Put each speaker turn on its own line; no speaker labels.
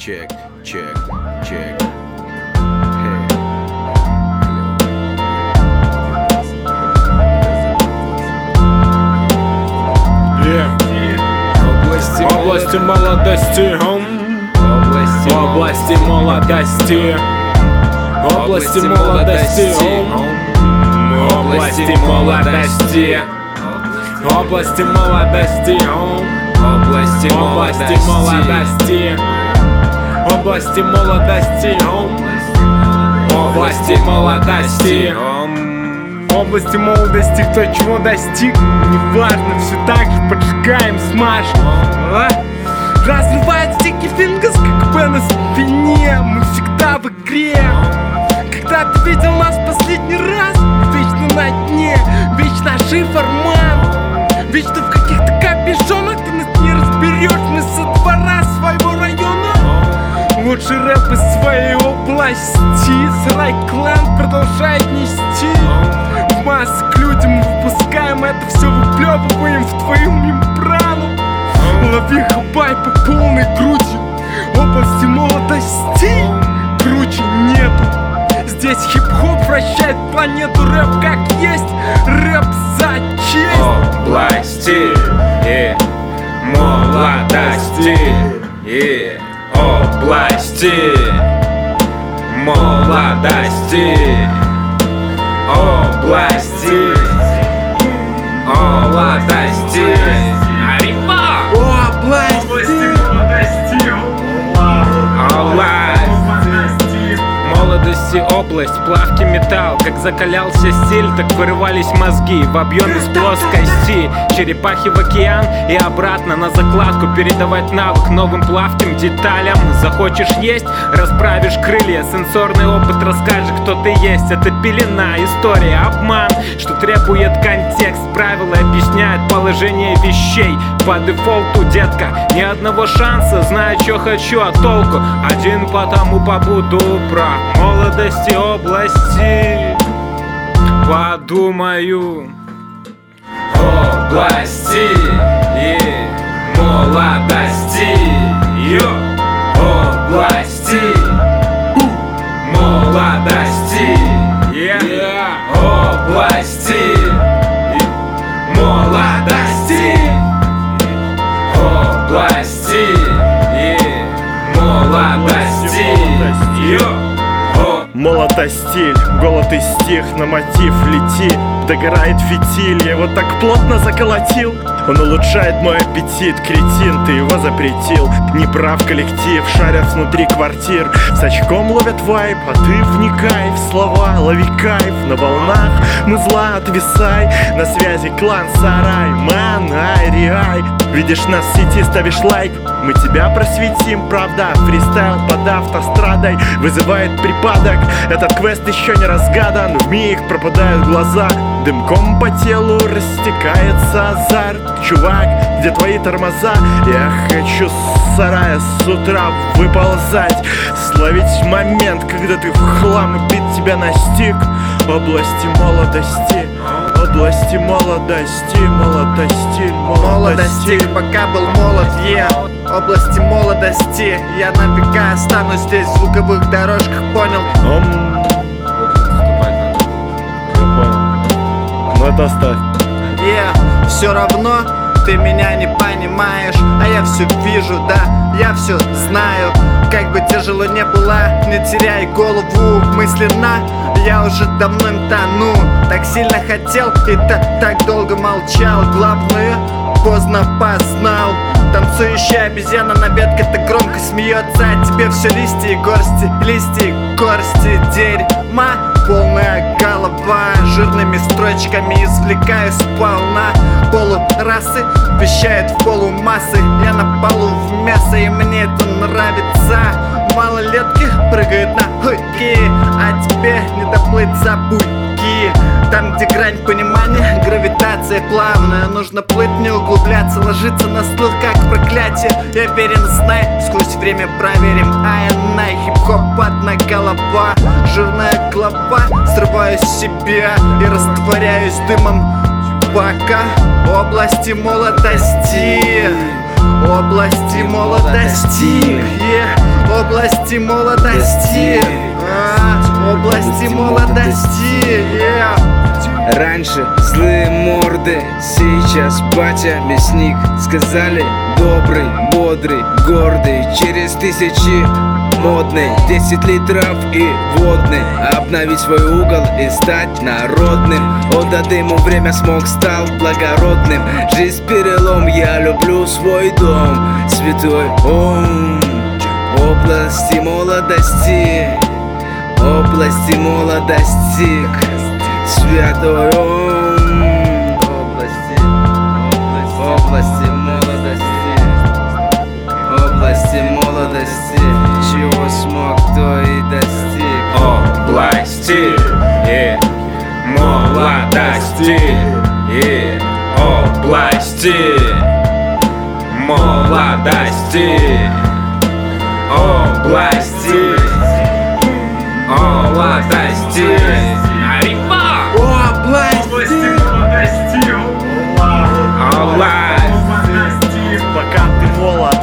check, check, check.
Области, области молодости.
Области,
области молодости, области молодости, области молодости, области молодости,
области,
области молодости, области молодости, области молодости. области молодости кто чего достиг. Неважно, все так же поджигаем, смажем. А? Разрывает стики фингас, как бы на спине Мы всегда в игре. Когда ты видел нас последний раз Вечно на дне, вечно шиферман Вечно в Лучший рэп из своей области. Сарай клан продолжает нести. В массы людям выпускаем это все Выплевываем в твою мембрану. Лови хабай по полной груди. Области молодости Круче нету. Здесь хип-хоп вращает планету. Рэп как есть. Рэп за честь.
Области и молодости. И области. Молодости. Области
область, плавки металл. Как закалялся стиль, так вырывались мозги. В объем из плоскости Черепахи в океан и обратно на закладку. Передавать навык новым плавким деталям. Захочешь есть, расправишь крылья. Сенсорный опыт расскажет, кто ты есть. Это пелена, история, обман Что требует контекст, правила объясняют положение вещей. По дефолту, детка, ни одного шанса. Знаю, что хочу, а толку? Один потому побуду про молодости области Подумаю.
Области и молодости. Йо! области. Молодости.
Yeah.
области. И молодости. Области и молодости. Йо!
Молотостиль, голод и стих на мотив лети. Догорает фитиль, я его так плотно заколотил Он улучшает мой аппетит, кретин, ты его запретил. Не прав коллектив, шарят внутри квартир. С очком ловят вайп, а ты вникай в слова Лови кайф на волнах, мы зла отвисай На связи клан Сарай, man, ай Видишь нас в сети, ставишь лайк. Мы тебя просветим, правда Фристайл под автострадой Вызывает припадок. Этот квест еще не разгадан В миг пропадают глаза Дымком по телу растекается азарт. Чувак, где твои тормоза? Я хочу с сарая с утра выползать. Словить момент, когда ты в хлам и бит тебя настиг Области молодости Области молодости, молодости, молодости.
Молодости, пока был молод, е Области молодости. Я навека останусь здесь в звуковых дорожках, понял?
Ну это оставь.
Е, все равно ты меня не понимаешь. А я все вижу, да, я все знаю. Как бы тяжело не было, не теряй голову. Мысленно Я уже давно им тону Так сильно хотел и та так долго молчал. Главное, поздно познал. Танцующая обезьяна на ветке так громко смеется А тебе все листья и горсти, листья и горсти. Дерьма Полная голова жирными строчками извлекаю сполна Полурасы вещает в полумассы. Я на полу в мясо и мне это нравится. Малолетки прыгают на хуйки А тебе не доплыть за буйки. Там, где грань понимания, гравитация плавная Нужно плыть, не углубляться, ложиться на слух, как проклятие. Я верен, знай, сквозь время проверим А я хип-хоп одна голова Жирная глава, срываю с себя И растворяюсь дымом Пока области молодости Области молодости области молодости А, Области молодости.
Раньше злые морды, сейчас батя мясник. Сказали добрый, бодрый, гордый Через тысячи модный 10 литров и водный. Обновить свой угол и стать народным. Отдадим ему время смог стал благородным. Жизнь перелом, я люблю свой дом. Святой Ом Области молодости Области молодости. Святой Ом области молодости. Области. Молодости.
Арима!
Области.
Пока ты молод,